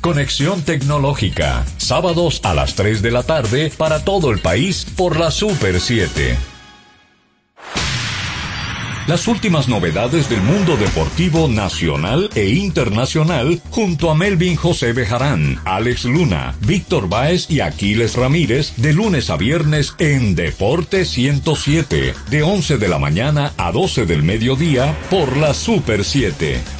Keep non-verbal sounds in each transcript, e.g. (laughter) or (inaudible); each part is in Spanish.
Conexión Tecnológica, sábados a las 3 de la tarde para todo el país por la Super 7. Las últimas novedades del mundo deportivo nacional e internacional junto a Melvin José Bejarán, Alex Luna, Víctor Báez y Aquiles Ramírez de lunes a viernes en Deporte 107, de 11 de la mañana a 12 del mediodía por la Super 7.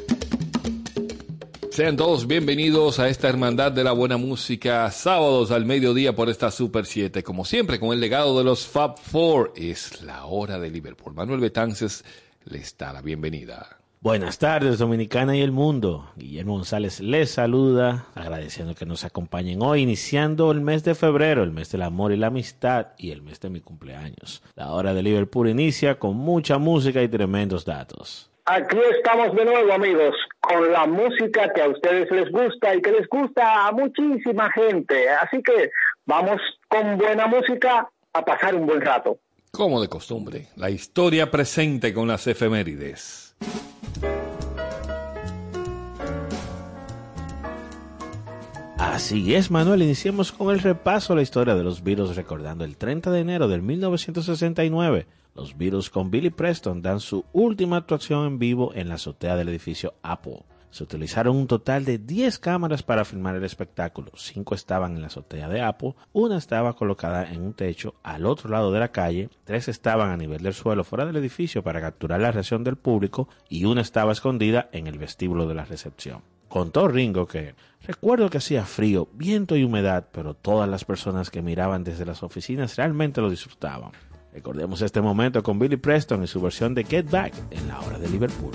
Sean todos bienvenidos a esta Hermandad de la Buena Música, sábados al mediodía por esta Super 7. Como siempre, con el legado de los Fab Four, es la hora de Liverpool. Manuel Betances les da la bienvenida. Buenas tardes, Dominicana y el mundo. Guillermo González les saluda, agradeciendo que nos acompañen hoy, iniciando el mes de febrero, el mes del amor y la amistad y el mes de mi cumpleaños. La hora de Liverpool inicia con mucha música y tremendos datos. Aquí estamos de nuevo, amigos, con la música que a ustedes les gusta y que les gusta a muchísima gente. Así que vamos con buena música a pasar un buen rato. Como de costumbre, la historia presente con las efemérides. Así es, Manuel. Iniciemos con el repaso a la historia de los virus, recordando el 30 de enero del 1969 los Beatles con Billy Preston dan su última actuación en vivo en la azotea del edificio Apple. Se utilizaron un total de 10 cámaras para filmar el espectáculo. Cinco estaban en la azotea de Apple, una estaba colocada en un techo al otro lado de la calle, tres estaban a nivel del suelo fuera del edificio para capturar la reacción del público y una estaba escondida en el vestíbulo de la recepción. Contó Ringo que recuerdo que hacía frío, viento y humedad, pero todas las personas que miraban desde las oficinas realmente lo disfrutaban. Recordemos este momento con Billy Preston y su versión de Get Back en la hora de Liverpool.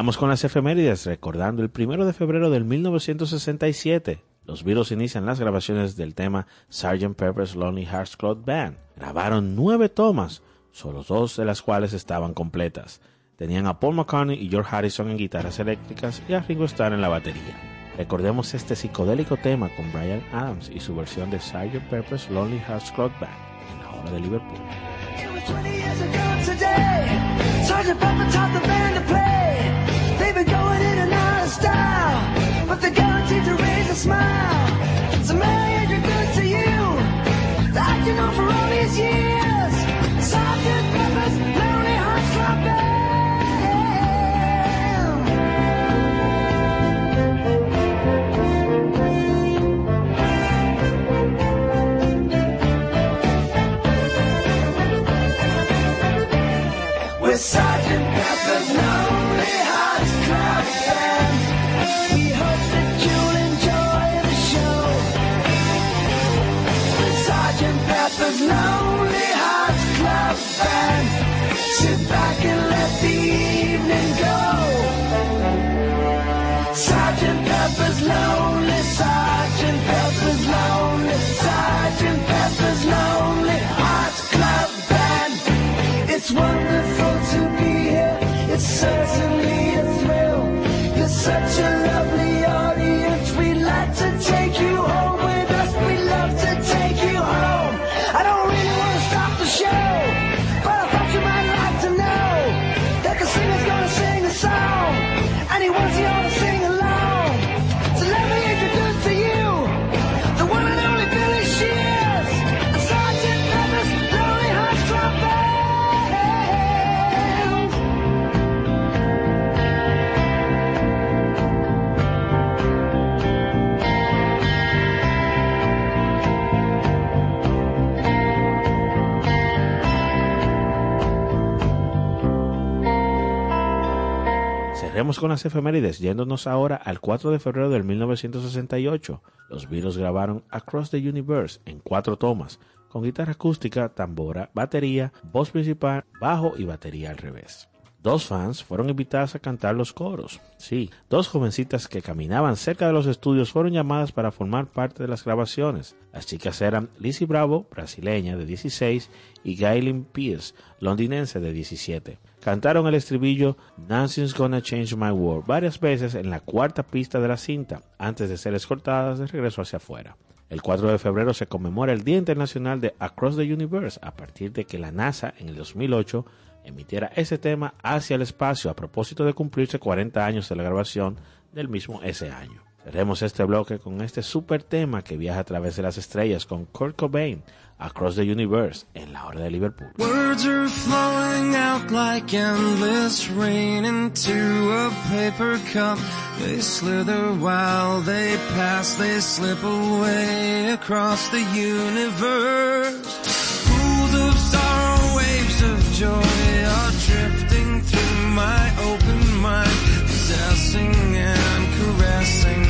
Sigamos con las efemérides, recordando el primero de febrero del 1967. Los Beatles inician las grabaciones del tema Sgt. Pepper's Lonely Hearts Club Band. Grabaron nueve tomas, solo dos de las cuales estaban completas. Tenían a Paul McCartney y George Harrison en guitarras eléctricas y a Ringo Starr en la batería. Recordemos este psicodélico tema con Brian Adams y su versión de Sgt. Pepper's Lonely Hearts Club Band en la hora de Liverpool. style, but they're guaranteed to raise a smile. So Mary, you're good to you. That you know for all these years. Sergeant Pepper's Lonely Hearts Club Band. Sergeant con las efemérides, yéndonos ahora al 4 de febrero del 1968. Los Beatles grabaron Across the Universe en cuatro tomas, con guitarra acústica, tambora, batería, voz principal, bajo y batería al revés. Dos fans fueron invitadas a cantar los coros. Sí, dos jovencitas que caminaban cerca de los estudios fueron llamadas para formar parte de las grabaciones. Las chicas eran Lizzie Bravo, brasileña de 16, y Gailin Pierce, londinense de 17 cantaron el estribillo Dancing's Gonna Change My World varias veces en la cuarta pista de la cinta antes de ser escoltadas de regreso hacia afuera. El 4 de febrero se conmemora el Día Internacional de Across the Universe a partir de que la NASA en el 2008 emitiera ese tema hacia el espacio a propósito de cumplirse 40 años de la grabación del mismo ese año. Cerremos este bloque con este super tema que viaja a través de las estrellas con Kurt Cobain, Across the Universe, en la hora de Liverpool. Words are flowing out like endless rain into a paper cup. They slither while they pass, they slip away across the universe. Sorrow, waves of joy are drifting through my open mind, and caressing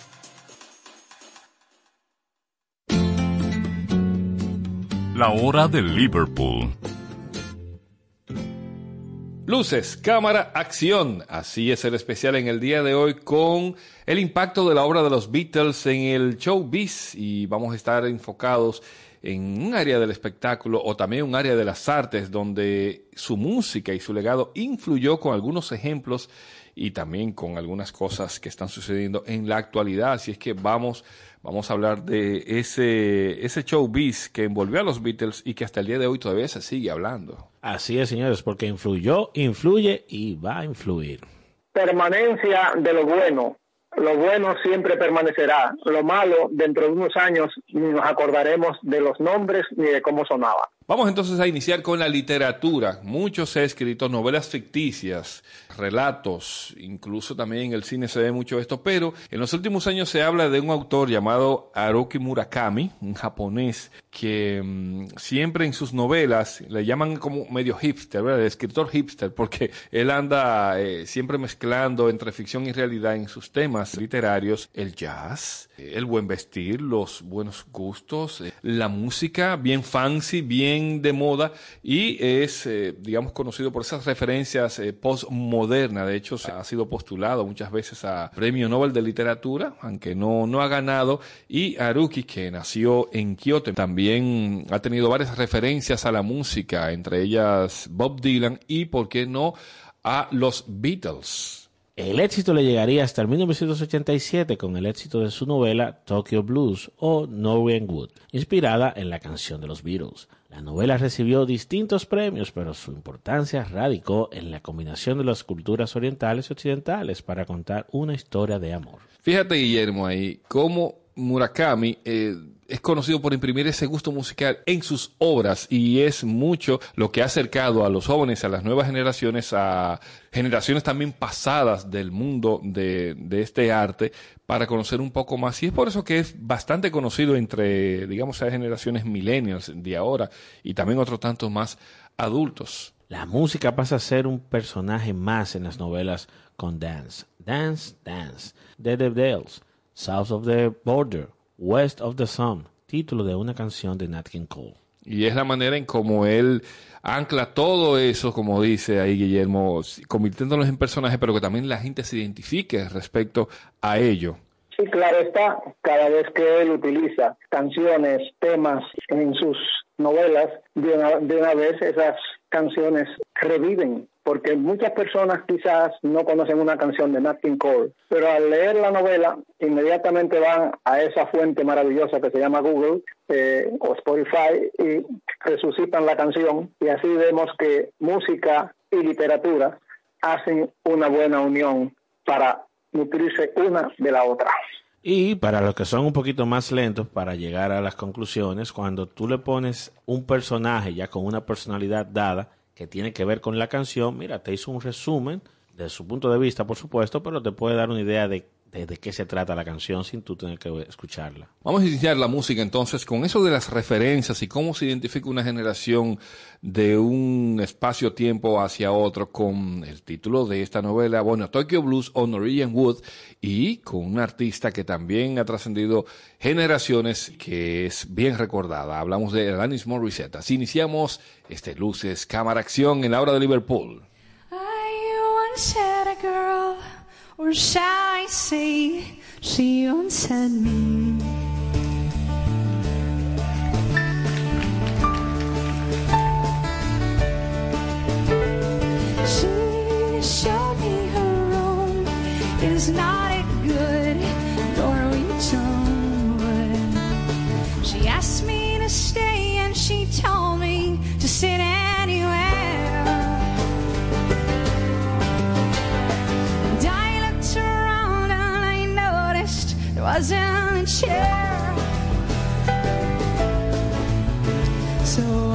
La hora de Liverpool. Luces, cámara, acción. Así es el especial en el día de hoy con el impacto de la obra de los Beatles en el showbiz y vamos a estar enfocados en un área del espectáculo o también un área de las artes donde su música y su legado influyó con algunos ejemplos y también con algunas cosas que están sucediendo en la actualidad. Así es que vamos, vamos a hablar de ese, ese showbiz que envolvió a los Beatles y que hasta el día de hoy todavía se sigue hablando. Así es, señores, porque influyó, influye y va a influir. Permanencia de lo bueno. Lo bueno siempre permanecerá. Lo malo, dentro de unos años, ni nos acordaremos de los nombres ni de cómo sonaba. Vamos entonces a iniciar con la literatura. Muchos se escrito novelas ficticias, relatos, incluso también en el cine se ve mucho esto, pero en los últimos años se habla de un autor llamado Haruki Murakami, un japonés que mmm, siempre en sus novelas le llaman como medio hipster. El escritor hipster, porque él anda eh, siempre mezclando entre ficción y realidad en sus temas literarios, el jazz, el buen vestir, los buenos gustos, eh, la música bien fancy, bien de moda y es, eh, digamos, conocido por esas referencias eh, postmodernas. De hecho, ha sido postulado muchas veces a Premio Nobel de Literatura, aunque no, no ha ganado. Y Haruki, que nació en Kioto, también ha tenido varias referencias a la música, entre ellas Bob Dylan y, ¿por qué no?, a los Beatles. El éxito le llegaría hasta el 1987 con el éxito de su novela Tokyo Blues o Norwegian Wood, inspirada en la canción de los Beatles. La novela recibió distintos premios, pero su importancia radicó en la combinación de las culturas orientales y occidentales para contar una historia de amor. Fíjate, Guillermo, ahí cómo Murakami eh, es conocido por imprimir ese gusto musical en sus obras y es mucho lo que ha acercado a los jóvenes, a las nuevas generaciones, a generaciones también pasadas del mundo de, este arte para conocer un poco más. Y es por eso que es bastante conocido entre, digamos, las generaciones millennials de ahora y también otros tantos más adultos. La música pasa a ser un personaje más en las novelas con Dance, Dance, Dance, The Dales, South of the Border, West of the Sun, título de una canción de Nat King Cole. Y es la manera en cómo él ancla todo eso, como dice ahí Guillermo, convirtiéndolos en personajes, pero que también la gente se identifique respecto a ello. Sí, claro está, cada vez que él utiliza canciones, temas en sus novelas, de una, de una vez esas canciones reviven porque muchas personas quizás no conocen una canción de Nat King Cole, pero al leer la novela inmediatamente van a esa fuente maravillosa que se llama Google eh, o Spotify y resucitan la canción y así vemos que música y literatura hacen una buena unión para nutrirse una de la otra. Y para los que son un poquito más lentos para llegar a las conclusiones, cuando tú le pones un personaje ya con una personalidad dada, que tiene que ver con la canción, mira, te hizo un resumen de su punto de vista, por supuesto, pero te puede dar una idea de, de, de qué se trata la canción sin tú tener que escucharla. Vamos a iniciar la música entonces con eso de las referencias y cómo se identifica una generación de un espacio-tiempo hacia otro con el título de esta novela, bueno, Tokyo Blues o Norwegian Wood y con un artista que también ha trascendido generaciones que es bien recordada. Hablamos de Alanis Morissette. Así iniciamos este Luces, Cámara, Acción en la hora de Liverpool. I once had a girl, or shall I say, she once had me. She showed me her room is not a good Norwegian wood. She asked me to stay and she told me was in a chair. So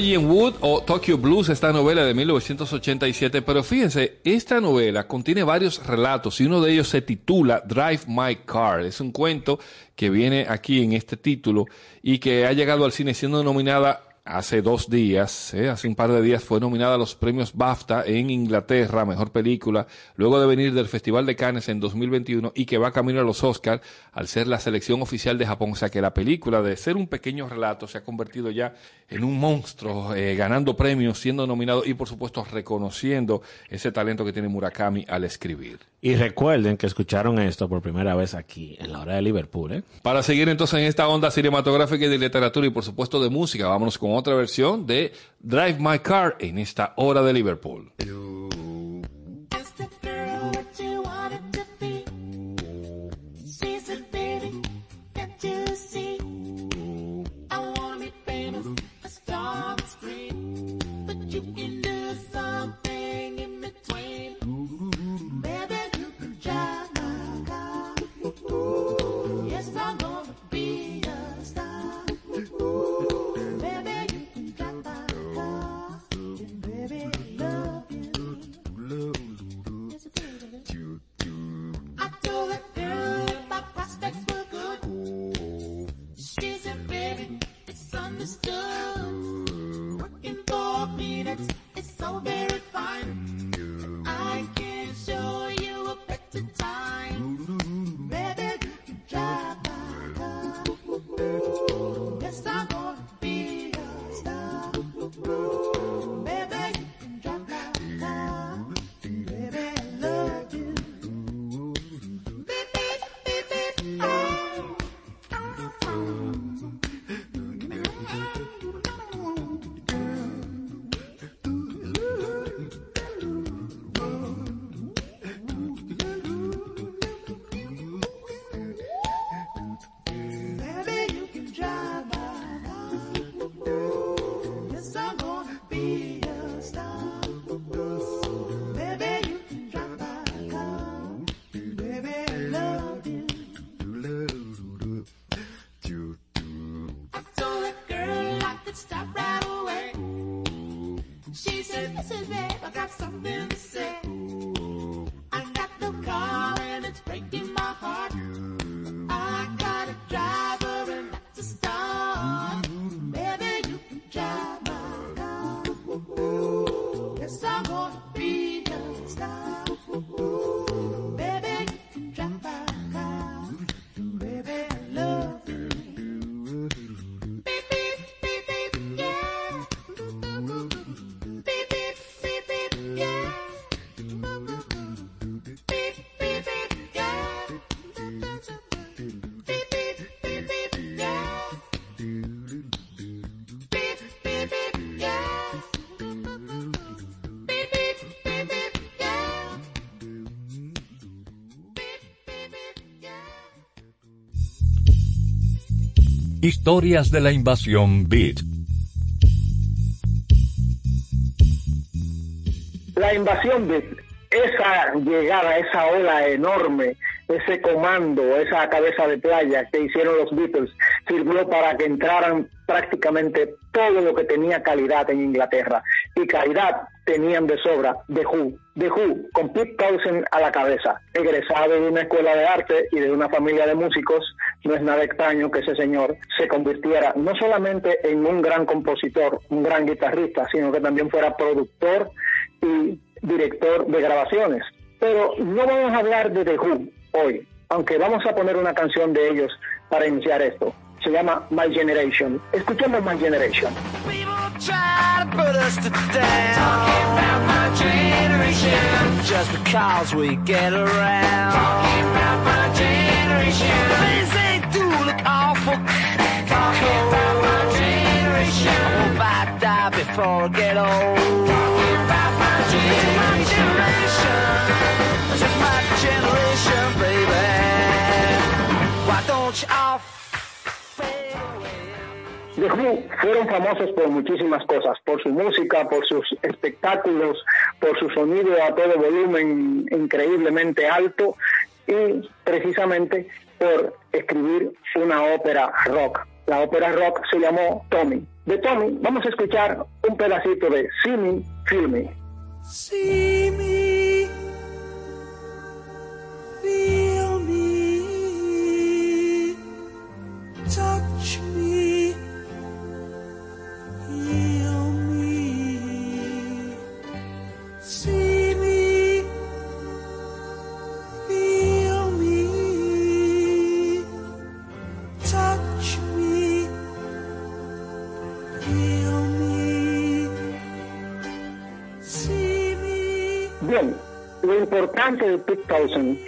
Norwegian Wood o Tokyo Blues, esta novela de 1987, pero fíjense, esta novela contiene varios relatos y uno de ellos se titula Drive My Car. Es un cuento que viene aquí en este título y que ha llegado al cine siendo nominada hace dos días, eh, hace un par de días fue nominada a los premios BAFTA en Inglaterra, mejor película, luego de venir del Festival de Cannes en 2021 y que va camino a los Oscars al ser la selección oficial de Japón. O sea que la película, de ser un pequeño relato, se ha convertido ya en un monstruo, eh, ganando premios, siendo nominado y por supuesto reconociendo ese talento que tiene Murakami al escribir. Y recuerden que escucharon esto por primera vez aquí en la hora de Liverpool. ¿eh? Para seguir entonces en esta onda cinematográfica y de literatura y por supuesto de música, vámonos con otra versión de Drive My Car en esta hora de Liverpool. Historias de la invasión Beat. La invasión de esa llegada, esa ola enorme, ese comando, esa cabeza de playa que hicieron los Beatles, sirvió para que entraran prácticamente todo lo que tenía calidad en Inglaterra. Y calidad tenían de sobra The Who. The Who, con Pete Townsend a la cabeza, egresado de una escuela de arte y de una familia de músicos, no es nada extraño que ese señor se convirtiera no solamente en un gran compositor, un gran guitarrista, sino que también fuera productor y director de grabaciones. Pero no vamos a hablar de The Who hoy, aunque vamos a poner una canción de ellos para iniciar esto. Se llama My Generation. Escuchemos My Generation. Just because we get around. Talking about generation. Why don't you? The Who fueron famosos por muchísimas cosas, por su música, por sus espectáculos, por su sonido a todo volumen increíblemente alto y precisamente por escribir una ópera rock. La ópera rock se llamó Tommy. De Tommy vamos a escuchar un pedacito de See Me, Feel Me. Me, importante de Pete Townsend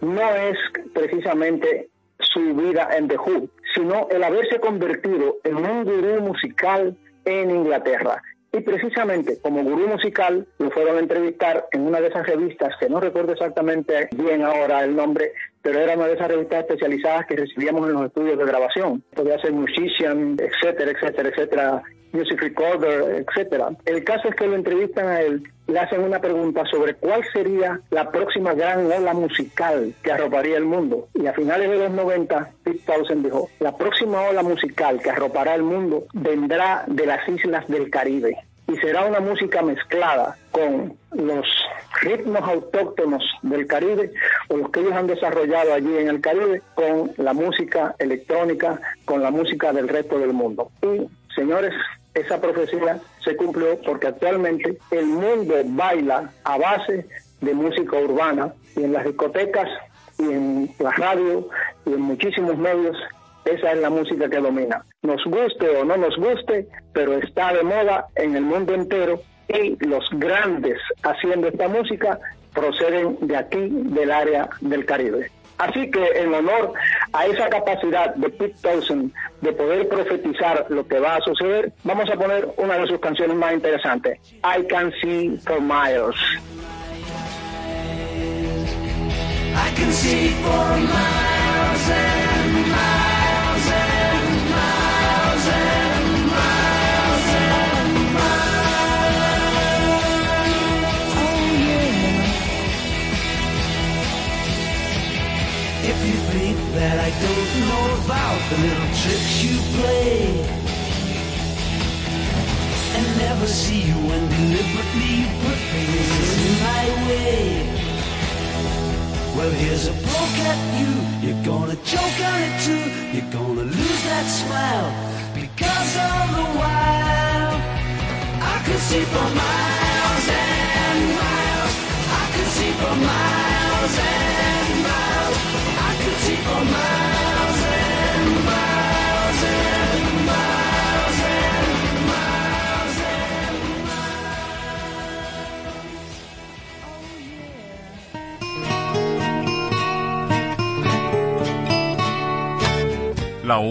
no es precisamente su vida en The Who, sino el haberse convertido en un gurú musical en Inglaterra. Y precisamente como gurú musical lo fueron a entrevistar en una de esas revistas, que no recuerdo exactamente bien ahora el nombre, pero era una de esas revistas especializadas que recibíamos en los estudios de grabación. Podía ser musician, etcétera, etcétera, etcétera, music recorder, etcétera. El caso es que lo entrevistan a él, le hacen una pregunta sobre cuál sería la próxima gran ola musical que arroparía el mundo. Y a finales de los 90, Pete Townsend dijo, la próxima ola musical que arropará el mundo vendrá de las islas del Caribe y será una música mezclada con los ritmos autóctonos del Caribe o los que ellos han desarrollado allí en el Caribe con la música electrónica, con la música del resto del mundo. Y señores, esa profecía se cumplió porque actualmente el mundo baila a base de música urbana y en las discotecas y en la radio y en muchísimos medios esa es la música que domina. Nos guste o no nos guste, pero está de moda en el mundo entero y los grandes haciendo esta música proceden de aquí, del área del Caribe. Así que en honor a esa capacidad de Pete Townsend de poder profetizar lo que va a suceder, vamos a poner una de sus canciones más interesantes, I Can See for Miles. I can see for miles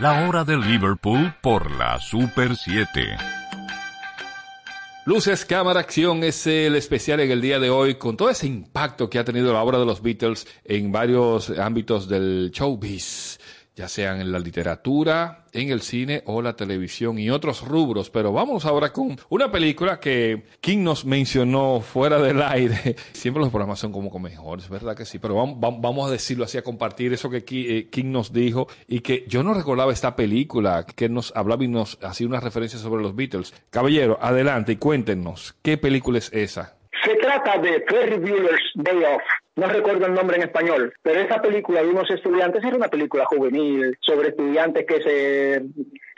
La hora de Liverpool por la Super 7. Luces, cámara, acción es el especial en el día de hoy con todo ese impacto que ha tenido la obra de los Beatles en varios ámbitos del showbiz, ya sean en la literatura, en el cine o la televisión y otros rubros. Pero vamos ahora con una película que King nos mencionó fuera del aire. (laughs) Siempre los programas son como mejores, ¿verdad que sí? Pero vamos, vam- vamos a decirlo así, a compartir eso que eh, King nos dijo y que yo no recordaba esta película que nos hablaba y nos hacía una referencia sobre los Beatles. Caballero, adelante y cuéntenos, ¿qué película es esa? Se trata de Ferry Bueller's Day Off. No recuerdo el nombre en español, pero esa película de unos estudiantes era una película juvenil sobre estudiantes que se,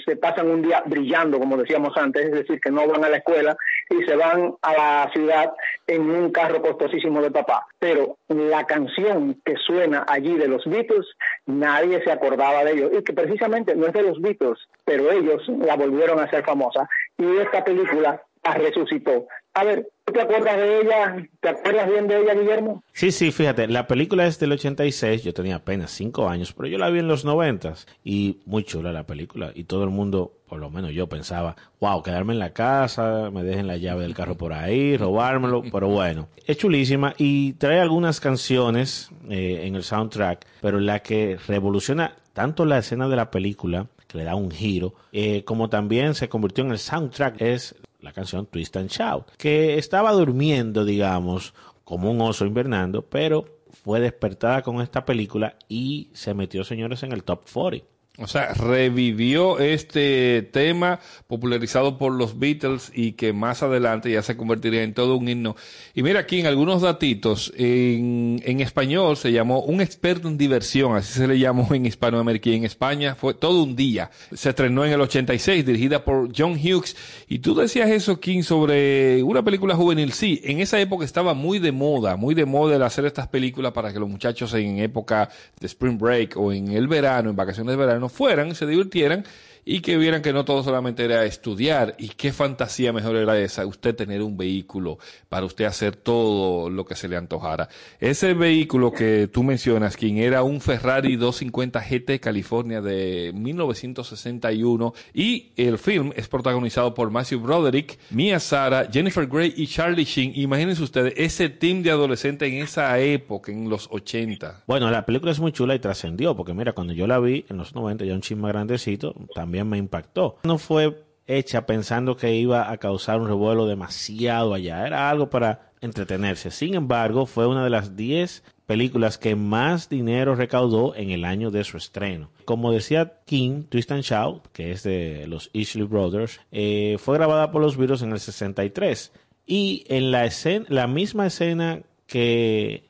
se pasan un día brillando, como decíamos antes, es decir, que no van a la escuela y se van a la ciudad en un carro costosísimo de papá. Pero la canción que suena allí de los Beatles, nadie se acordaba de ellos. Y que precisamente no es de los Beatles, pero ellos la volvieron a hacer famosa. Y esta película la resucitó. A ver, ¿tú te acuerdas de ella? ¿Te acuerdas bien de ella, Guillermo? Sí, sí, fíjate, la película es del 86, yo tenía apenas 5 años, pero yo la vi en los 90 y muy chula la película y todo el mundo, por lo menos yo pensaba, wow, quedarme en la casa, me dejen la llave del carro por ahí, robármelo, pero bueno, es chulísima y trae algunas canciones eh, en el soundtrack, pero la que revoluciona tanto la escena de la película, que le da un giro, eh, como también se convirtió en el soundtrack, es la canción Twist and Shout, que estaba durmiendo, digamos, como un oso invernando, pero fue despertada con esta película y se metió, señores, en el top 40. O sea, revivió este tema popularizado por los Beatles y que más adelante ya se convertiría en todo un himno. Y mira aquí en algunos datitos, en, en español se llamó Un experto en diversión, así se le llamó en Hispanoamérica y en España fue todo un día. Se estrenó en el 86, dirigida por John Hughes. Y tú decías eso, King, sobre una película juvenil. Sí, en esa época estaba muy de moda, muy de moda el hacer estas películas para que los muchachos en época de Spring Break o en el verano, en vacaciones de verano, fueran, se divirtieran y que vieran que no todo solamente era estudiar y qué fantasía mejor era esa, usted tener un vehículo para usted hacer todo lo que se le antojara. Ese vehículo que tú mencionas, quien era un Ferrari 250 GT California de 1961 y el film es protagonizado por Matthew Broderick, Mia Sara, Jennifer Grey y Charlie Sheen. Imagínense ustedes ese team de adolescentes en esa época, en los 80. Bueno, la película es muy chula y trascendió, porque mira, cuando yo la vi en los 90, ya un chisme grandecito, también me impactó. No fue hecha pensando que iba a causar un revuelo demasiado allá, era algo para entretenerse. Sin embargo, fue una de las 10 películas que más dinero recaudó en el año de su estreno. Como decía King, Twist and Shout, que es de los Isley Brothers, eh, fue grabada por los Beatles en el 63. Y en la, escena, la misma escena que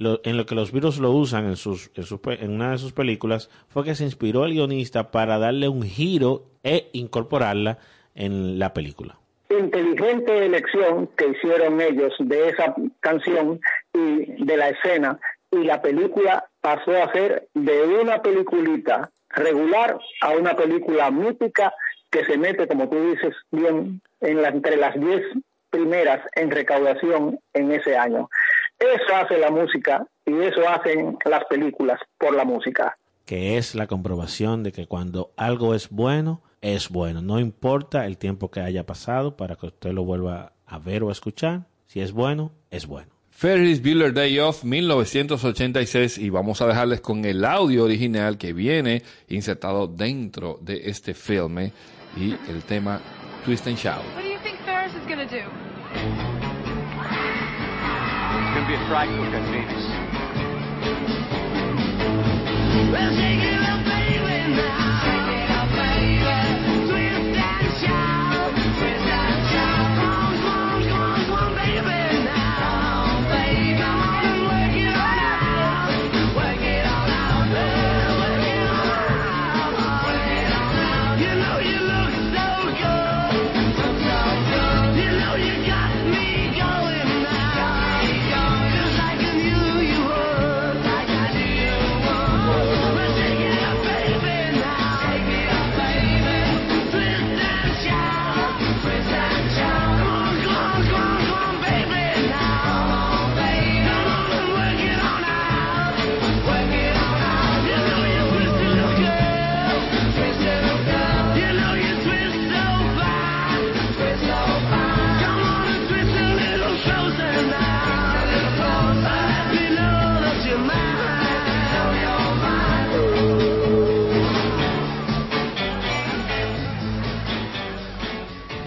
en lo que los virus lo usan en, sus, en, una de sus películas fue que se inspiró el guionista para darle un giro e incorporarla en la película. inteligente elección que hicieron ellos de esa canción y de la escena y la película pasó a ser de una peliculita regular a una película mítica que se mete, como tú dices bien, entre las 10 primeras en recaudación en ese año. Eso hace la música y eso hacen las películas por la música. que es la comprobación de que cuando algo es bueno, es bueno. No importa el tiempo que haya pasado para que usted lo vuelva a ver o a escuchar. Si es bueno, es bueno. Ferris Bueller Day Off 1986 y vamos a dejarles con el audio original que viene insertado dentro de este filme y el tema Twist and Shout. It's gonna be a fright book on Venus.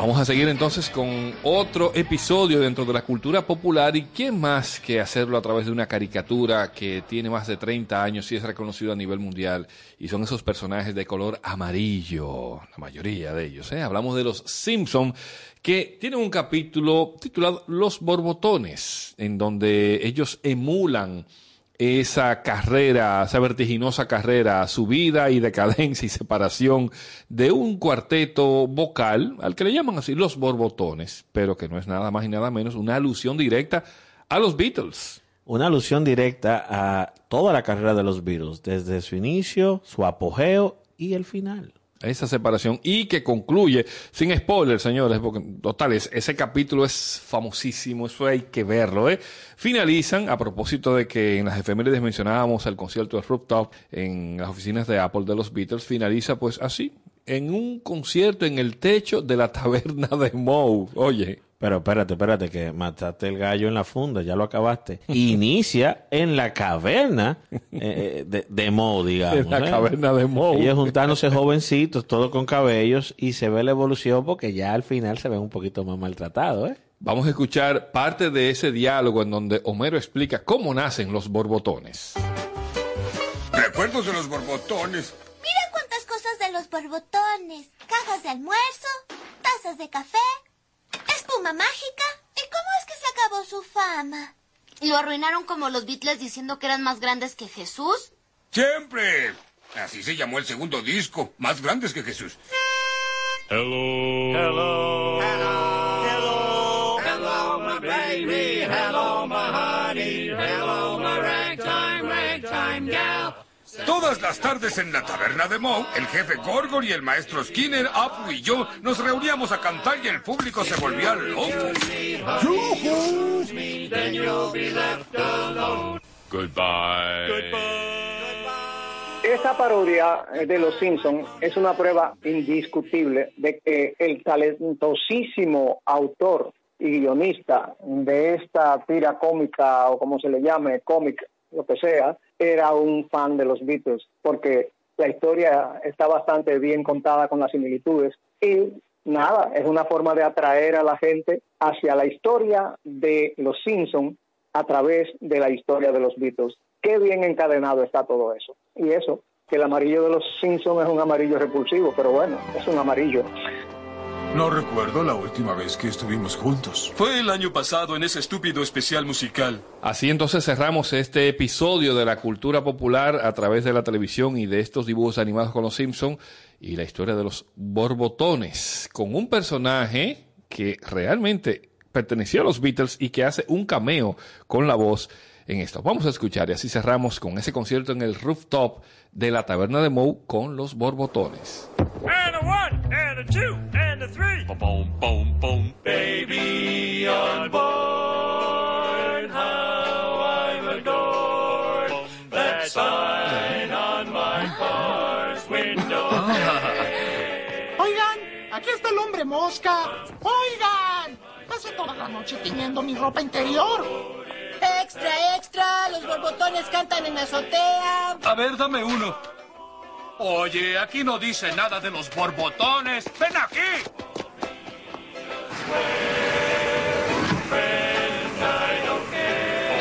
Vamos a seguir entonces con otro episodio dentro de la cultura popular y quién más que hacerlo a través de una caricatura que tiene más de 30 años y es reconocido a nivel mundial y son esos personajes de color amarillo, la mayoría de ellos. ¿eh? Hablamos de los Simpson que tienen un capítulo titulado Los Borbotones, en donde ellos emulan esa carrera, esa vertiginosa carrera, subida y decadencia y separación de un cuarteto vocal, al que le llaman así los borbotones, pero que no es nada más y nada menos una alusión directa a los Beatles. Una alusión directa a toda la carrera de los Beatles, desde su inicio, su apogeo y el final. Esa separación y que concluye, sin spoilers, señores, porque total, es- ese capítulo es famosísimo, eso hay que verlo, ¿eh? Finalizan, a propósito de que en las efemérides mencionábamos el concierto de Rooftop en las oficinas de Apple de los Beatles, finaliza pues así, en un concierto en el techo de la taberna de Moe. Oye, Pero espérate, espérate, que mataste el gallo en la funda, ya lo acabaste. (laughs) Inicia en la caverna eh, eh, de, de Moe, digamos. en la ¿eh? caverna de Moe. Ellos juntándose jovencitos, todos con cabellos, y se ve la evolución porque ya al final se ven un poquito más maltratados, ¿eh? Vamos a escuchar parte de ese diálogo en donde Homero explica cómo nacen los borbotones. Recuerdos de los borbotones. Mira cuántas cosas de los borbotones. Cajas de almuerzo, tazas de café, espuma mágica. ¿Y cómo es que se acabó su fama? ¿Lo arruinaron como los Beatles diciendo que eran más grandes que Jesús? Siempre. Así se llamó el segundo disco. Más grandes que Jesús. Todas las tardes en la taberna de Moe, el jefe Gorgon y el maestro Skinner, Apu y yo nos reuníamos a cantar y el público se volvía loco. Esa parodia de Los Simpson es una prueba indiscutible de que el talentosísimo autor y guionista de esta tira cómica o como se le llame, cómic, lo que sea, era un fan de los Beatles, porque la historia está bastante bien contada con las similitudes y nada, es una forma de atraer a la gente hacia la historia de los Simpson a través de la historia de los Beatles. Qué bien encadenado está todo eso. Y eso, que el amarillo de los Simpson es un amarillo repulsivo, pero bueno, es un amarillo. No recuerdo la última vez que estuvimos juntos. Fue el año pasado en ese estúpido especial musical. Así entonces cerramos este episodio de la cultura popular a través de la televisión y de estos dibujos animados con los Simpson y la historia de los borbotones, con un personaje que realmente pertenecía a los Beatles y que hace un cameo con la voz en esto. Vamos a escuchar y así cerramos con ese concierto en el rooftop de la taberna de Moe con los borbotones. And a one, and a two, and a three. Boom, boom, boom. Baby on board, how I'm adored. That sign on my car's window. Oigan, aquí está el hombre mosca. Oigan, pasé toda la noche tiñendo mi ropa interior. Extra, extra, los borbotones cantan en la azotea. A ver, dame uno. Oye, aquí no dice nada de los borbotones. ¡Ven aquí!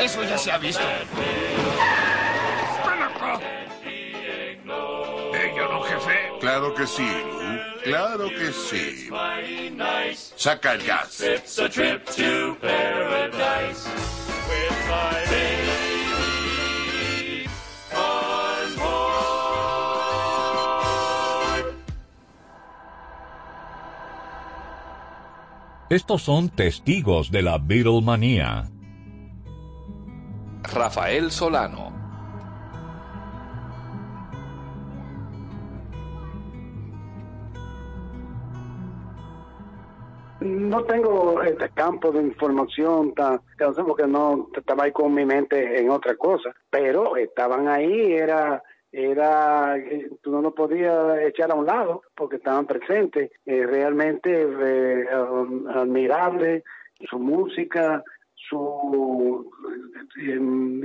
Eso ya se ha visto. ¡Ven acá! ¿Ello no, jefe? Claro que sí, Lou. Claro que sí. Saca el gas. Estos son testigos de la Beatlemanía. Rafael Solano. No tengo este campo de información tan, porque no estaba ahí con mi mente en otra cosa, pero estaban ahí, era era eh, tú no lo podías echar a un lado porque estaban presentes, eh, realmente eh, admirable su música, su eh,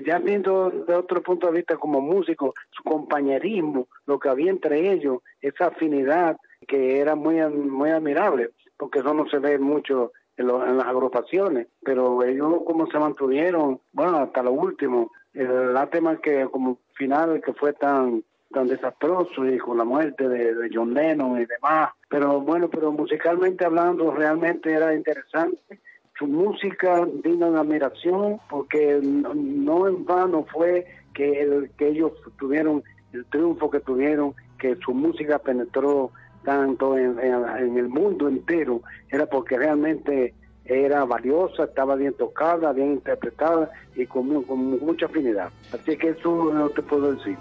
ya viendo de otro punto de vista como músico, su compañerismo, lo que había entre ellos, esa afinidad que era muy muy admirable, porque eso no se ve mucho en, lo- las agrupaciones, pero ellos como se mantuvieron, bueno, hasta lo último, el lástima que como final que fue tan tan desastroso y con la muerte de, de John Lennon y demás, pero bueno, pero musicalmente hablando realmente era interesante. Su música digna de admiración porque no en vano fue que, el, que ellos tuvieron el triunfo que tuvieron, que su música penetró tanto en, en- en el mundo entero, era porque realmente era valiosa, estaba bien tocada, bien interpretada y con, con mucha afinidad. Así que eso no te puedo decir.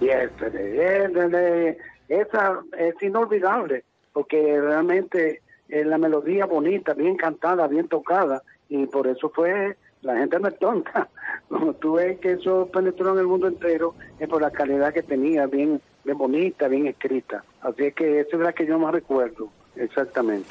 Yesterday, yesterday. Esa es inolvidable, porque realmente es la melodía bonita, bien cantada, bien tocada, y por eso fue, la gente no es tonta. (laughs) Como tú ves que eso penetró en el mundo entero, es por la calidad que tenía, bien, bien bonita, bien escrita. Así es que esa es la que yo más recuerdo, exactamente.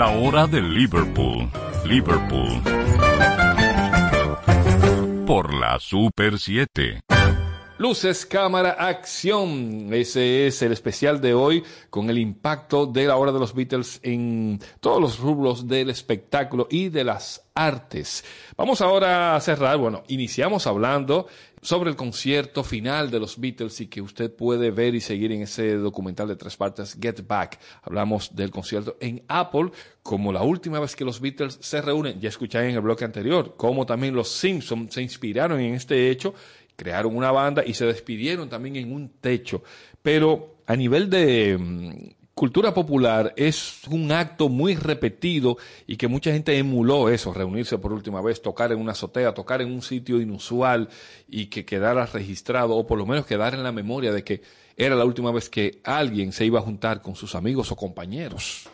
La hora de Liverpool. Liverpool. Por la Super 7. Luces, cámara, acción. Ese es el especial de hoy con el impacto de la hora de los Beatles en todos los rubros del espectáculo y de las artes. Vamos ahora a cerrar. Bueno, iniciamos hablando sobre el concierto final de los Beatles y que usted puede ver y seguir en ese documental de tres partes, Get Back. Hablamos del concierto en Apple como la última vez que los Beatles se reúnen. Ya escuché en el bloque anterior cómo también los Simpsons se inspiraron en este hecho crearon una banda y se despidieron también en un techo. Pero a nivel de mm, cultura popular es un acto muy repetido y que mucha gente emuló eso, reunirse por última vez, tocar en una azotea, tocar en un sitio inusual y que quedara registrado o por lo menos quedara en la memoria de que era la última vez que alguien se iba a juntar con sus amigos o compañeros.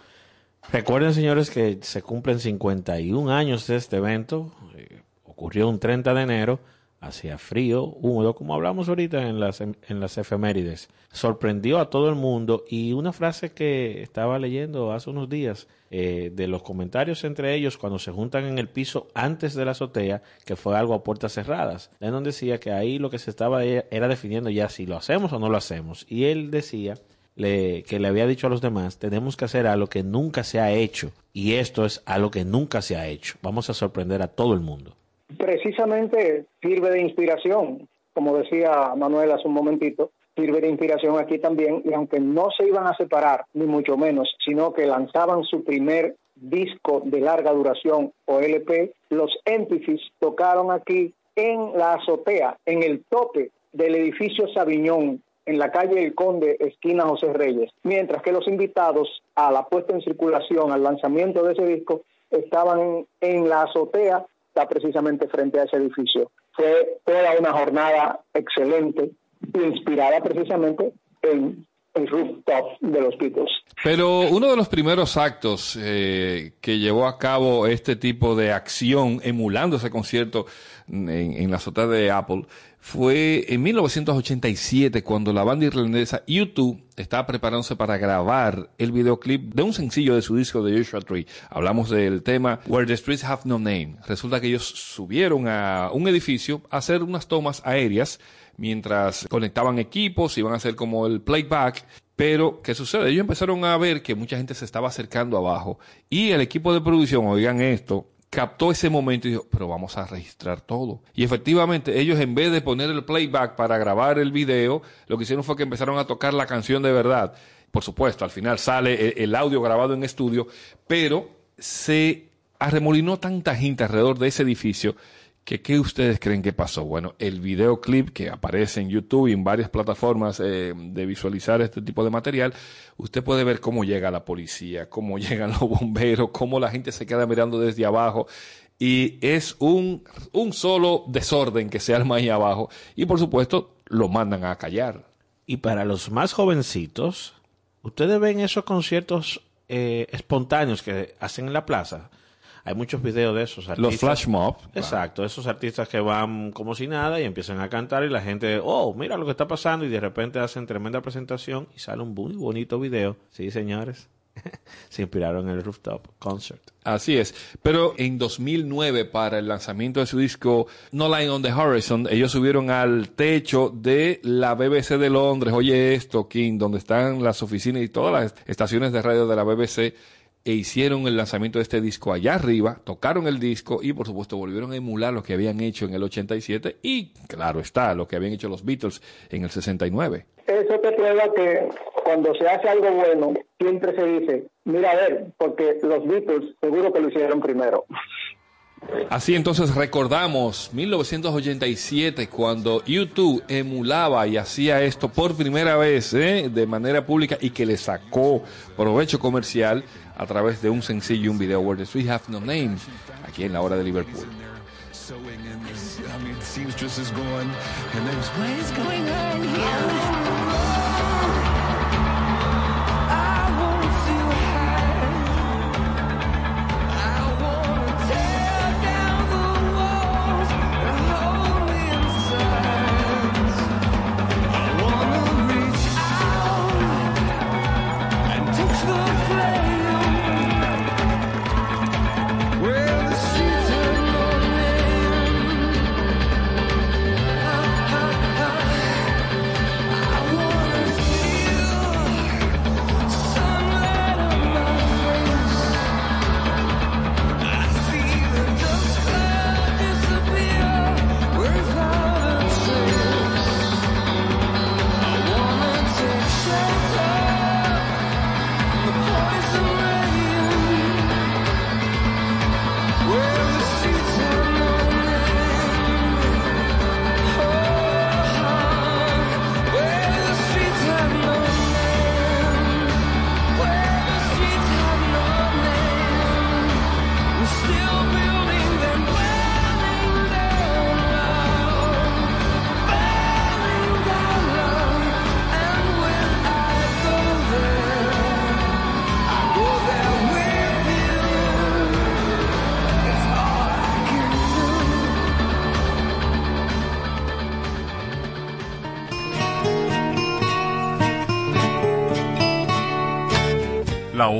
Recuerden, señores, que se cumplen 51 años de este evento. Eh, ocurrió un 30 de enero hacía frío, húmedo, como hablamos ahorita en las, en las efemérides. Sorprendió a todo el mundo y una frase que estaba leyendo hace unos días eh, de los comentarios entre ellos cuando se juntan en el piso antes de la azotea, que fue algo a puertas cerradas. Lennon decía que ahí lo que se estaba era definiendo ya si lo hacemos o no lo hacemos. Y él decía le, que le había dicho a los demás, tenemos que hacer algo que nunca se ha hecho. Y esto es algo que nunca se ha hecho. Vamos a sorprender a todo el mundo precisamente sirve de inspiración, como decía Manuel hace un momentito, sirve de inspiración aquí también, y aunque no se iban a separar, ni mucho menos, sino que lanzaban su primer disco de larga duración o LP, los Entities tocaron aquí en la azotea, en el tope del edificio Sabiñón, en la calle El Conde, esquina José Reyes, mientras que los invitados a la puesta en circulación, al lanzamiento de ese disco, estaban en la azotea está precisamente frente a ese edificio. Fue toda una jornada excelente, inspirada precisamente en el rooftop de los Beatles. Pero uno de los primeros actos eh, que llevó a cabo este tipo de acción, emulando ese concierto en, en la azotea de Apple, fue en 1987 cuando la banda irlandesa U2 estaba preparándose para grabar el videoclip de un sencillo de su disco de Joshua Tree. Hablamos del tema Where the Streets Have No Name. Resulta que ellos subieron a un edificio a hacer unas tomas aéreas mientras conectaban equipos, iban a hacer como el playback. Pero, ¿qué sucede? Ellos empezaron a ver que mucha gente se estaba acercando abajo y el equipo de producción, oigan esto, captó ese momento y dijo, pero vamos a registrar todo. Y efectivamente, ellos en vez de poner el playback para grabar el video, lo que hicieron fue que empezaron a tocar la canción de verdad. Por supuesto, al final sale el, audio grabado en estudio, pero se arremolinó tanta gente alrededor de ese edificio ¿qué ustedes creen que pasó? Bueno, el videoclip que aparece en YouTube y en varias plataformas eh, de visualizar este tipo de material, usted puede ver cómo llega la policía, cómo (laughs) llegan los bomberos, cómo la gente se queda mirando desde abajo. Y es un, un solo desorden que se arma ahí abajo. Y por supuesto, lo mandan a callar. Y para los más jovencitos, ustedes ven esos conciertos eh, espontáneos que hacen en la plaza. Hay muchos videos de esos artistas. Los flash mob. Exacto, esos artistas que van como si nada y empiezan a cantar y la gente, oh, mira lo que está pasando y de repente hacen tremenda presentación y sale un muy bonito video. Sí, señores. (laughs) Se inspiraron en el Rooftop Concert. Así es. Pero en 2009, para el lanzamiento de su disco No Line on the Horizon, ellos subieron al techo de la BBC de Londres. Oye esto, King, donde están las oficinas y todas las estaciones de radio de la BBC e hicieron el lanzamiento de este disco allá arriba, tocaron el disco y por supuesto volvieron a emular lo que habían hecho en el 87 y claro está, lo que habían hecho los Beatles en el 69. Eso te prueba que cuando se hace algo bueno, siempre se dice, mira a ver, porque los Beatles seguro que lo hicieron primero. Así entonces recordamos 1987 cuando YouTube emulaba y hacía esto por primera vez ¿eh? de manera pública y que le sacó provecho comercial a través de un sencillo y un video Where the Street Have No Name aquí en la hora de Liverpool.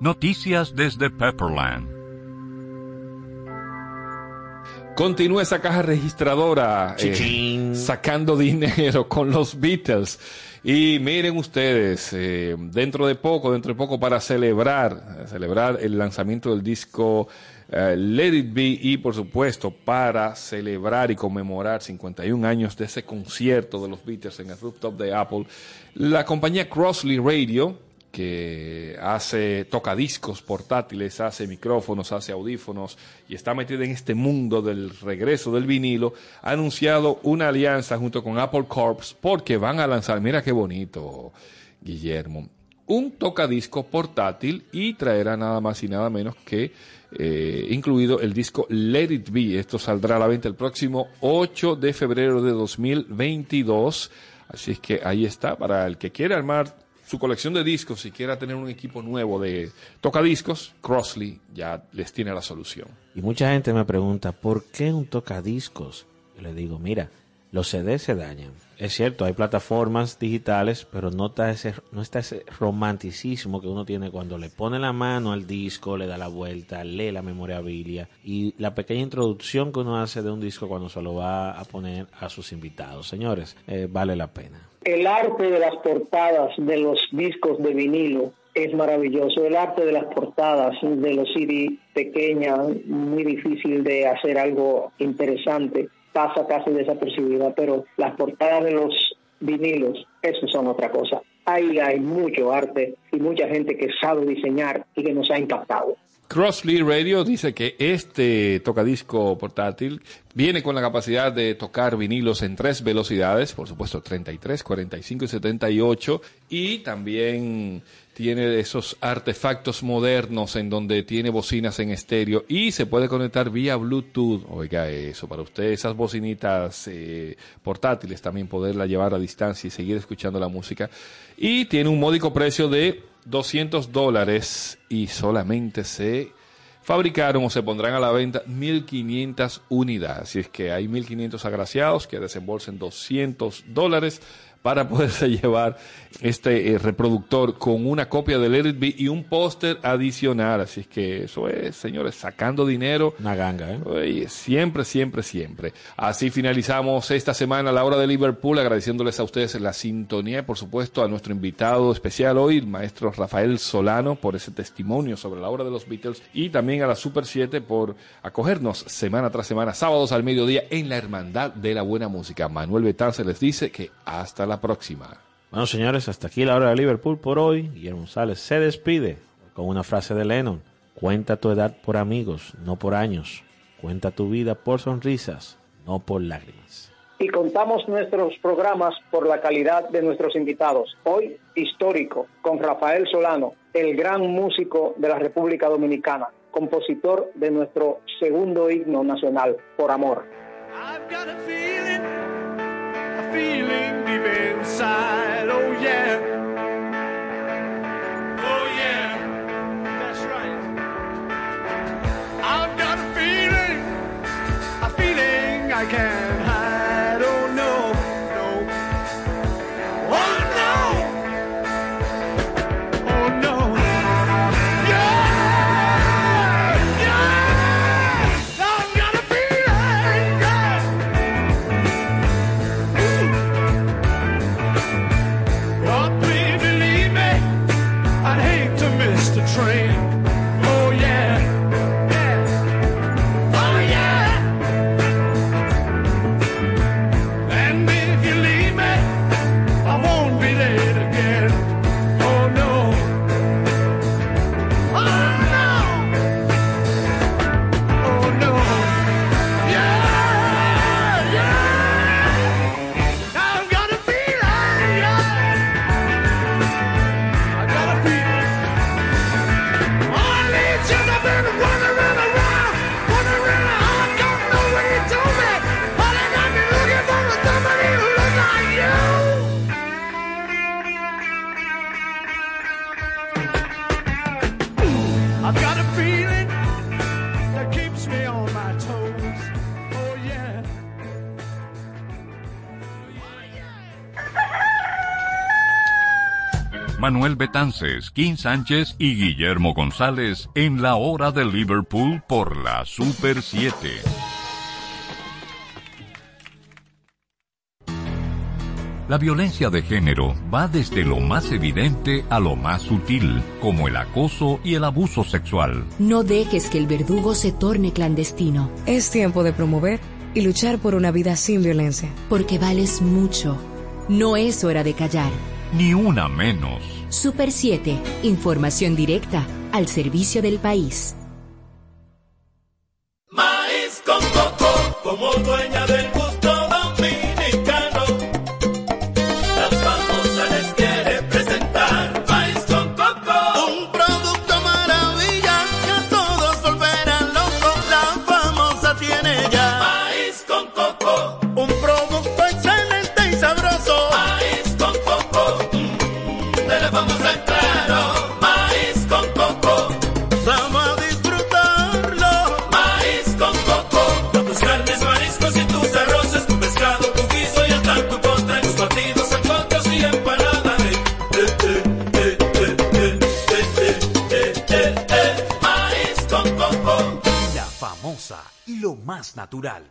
Noticias desde Pepperland. Continúa esa caja registradora eh, sacando (laughs) dinero con los Beatles. Y miren ustedes, eh, dentro de poco, dentro de poco para celebrar, celebrar el lanzamiento del disco eh, Let It Be y por supuesto para celebrar y conmemorar 51 años de ese concierto de los Beatles en el rooftop de Apple, la compañía Crossley Radio, que hace tocadiscos portátiles, hace micrófonos, hace audífonos y está metida en este mundo del regreso del vinilo, ha anunciado una alianza junto con Apple Corps porque van a lanzar, mira qué bonito, Guillermo, un tocadisco portátil y traerá nada más y nada menos que eh, incluido el disco Let It Be. Esto saldrá a la venta el próximo 8 de febrero de 2022. Así es que ahí está, para el que quiera armar su colección de discos y quiera tener un equipo nuevo de tocadiscos, Crossley ya les tiene la solución. Y mucha gente me pregunta, ¿por qué un tocadiscos? Yo le digo, mira, los CDs se dañan. Es cierto, hay plataformas digitales, pero no está, ese, no está ese romanticismo que uno tiene cuando le pone la mano al disco, le da la vuelta, lee la memorabilia y la pequeña introducción que uno hace de un disco cuando se lo va a poner a sus invitados. Señores, eh, vale la pena. El arte de las portadas de los discos de vinilo es maravilloso. El arte de las portadas de los CD pequeñas, muy difícil de hacer algo interesante, pasa casi desapercibida, pero las portadas de los vinilos, eso son otra cosa. Ahí hay mucho arte y mucha gente que sabe diseñar y que nos ha impactado. Crossley Radio dice que este tocadisco portátil viene con la capacidad de tocar vinilos en tres velocidades, por supuesto 33, 45 y 78, y también tiene esos artefactos modernos en donde tiene bocinas en estéreo y se puede conectar vía Bluetooth. Oiga eso, para usted esas bocinitas eh, portátiles también poderla llevar a distancia y seguir escuchando la música. Y tiene un módico precio de 200 dólares y solamente se fabricaron o se pondrán a la venta 1.500 unidades. Así es que hay 1.500 agraciados que desembolsen 200 dólares para poderse (laughs) llevar este eh, reproductor con una copia del Let It Be y un póster adicional. Así es que eso es, señores, sacando dinero. Una ganga, ¿eh? Oye, siempre, siempre, siempre. Así finalizamos esta semana la hora de Liverpool, agradeciéndoles a ustedes la sintonía y, por supuesto, a nuestro invitado especial hoy, el maestro Rafael Solano, por ese testimonio sobre la obra de los Beatles y también a la Super 7 por acogernos semana tras semana, sábados al mediodía, en la Hermandad de la Buena Música. Manuel Betán se les dice que hasta la próxima. Bueno, señores, hasta aquí la hora de Liverpool por hoy. Guillermo González se despide con una frase de Lennon. Cuenta tu edad por amigos, no por años. Cuenta tu vida por sonrisas, no por lágrimas. Y contamos nuestros programas por la calidad de nuestros invitados. Hoy, histórico, con Rafael Solano, el gran músico de la República Dominicana, compositor de nuestro segundo himno nacional, Por Amor. a feeling deep inside. Oh yeah. Oh yeah. That's right. I've got a feeling, a feeling I can't Manuel Betances, Kim Sánchez y Guillermo González en la hora de Liverpool por la Super 7. La violencia de género va desde lo más evidente a lo más sutil, como el acoso y el abuso sexual. No dejes que el verdugo se torne clandestino. Es tiempo de promover y luchar por una vida sin violencia. Porque vales mucho. No es hora de callar. Ni una menos. Super 7. Información directa al servicio del país. Maíz con coco, como dueña del más natural.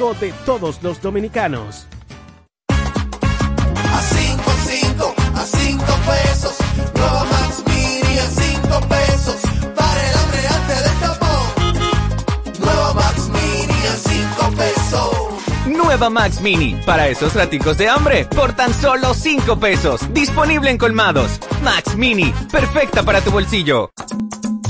de todos los dominicanos. A 5, 5, a 5 pesos. Nueva Max Mini a 5 pesos. Para el hambre antes del tapón. Nueva Max Mini a 5 pesos. Nueva Max Mini, para esos raticos de hambre, por tan solo 5 pesos. Disponible en colmados. Max Mini, perfecta para tu bolsillo.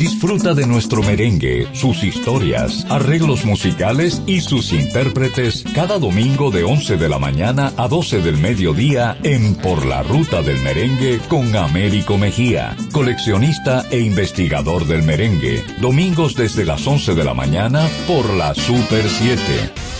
Disfruta de nuestro merengue, sus historias, arreglos musicales y sus intérpretes cada domingo de 11 de la mañana a 12 del mediodía en Por la Ruta del Merengue con Américo Mejía, coleccionista e investigador del merengue. Domingos desde las 11 de la mañana por la Super 7.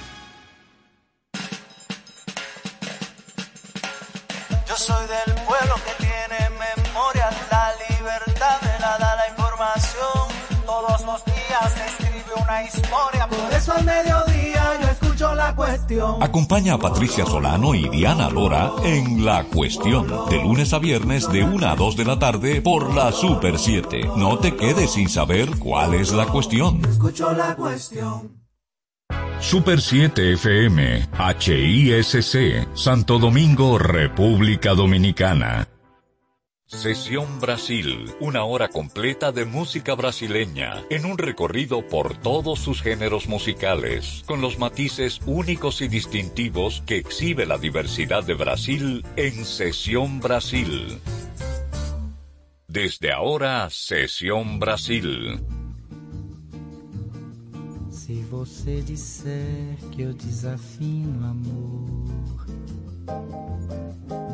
Historia, por eso al mediodía yo escucho la cuestión. Acompaña a Patricia Solano y Diana Lora en La Cuestión, de lunes a viernes de 1 a 2 de la tarde por la Super 7. No te quedes sin saber cuál es la cuestión. Escucho la cuestión. Super 7 FM, HISC, Santo Domingo, República Dominicana. Sesión Brasil, una hora completa de música brasileña, en un recorrido por todos sus géneros musicales, con los matices únicos y distintivos que exhibe la diversidad de Brasil en Sesión Brasil. Desde ahora, Sesión Brasil. Se você disser que eu desafino amor,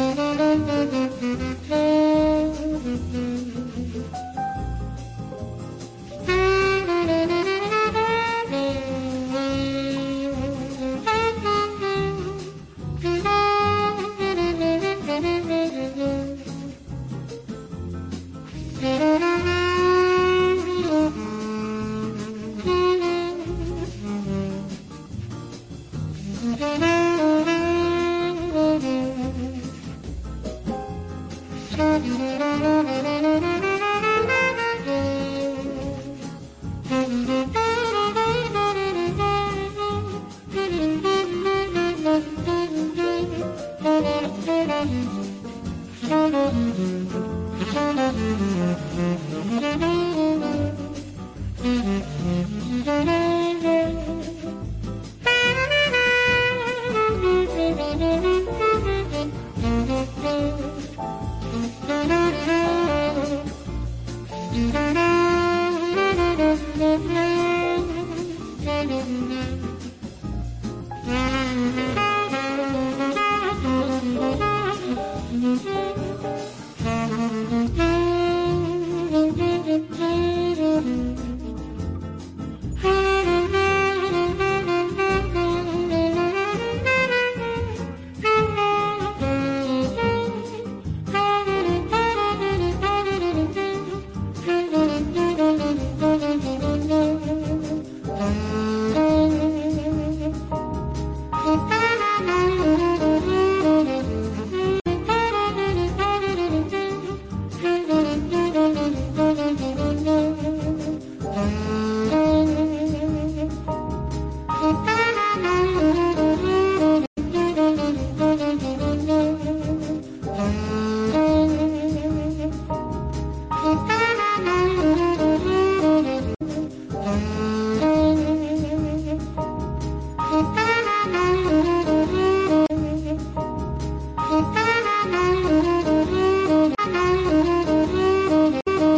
Thank you.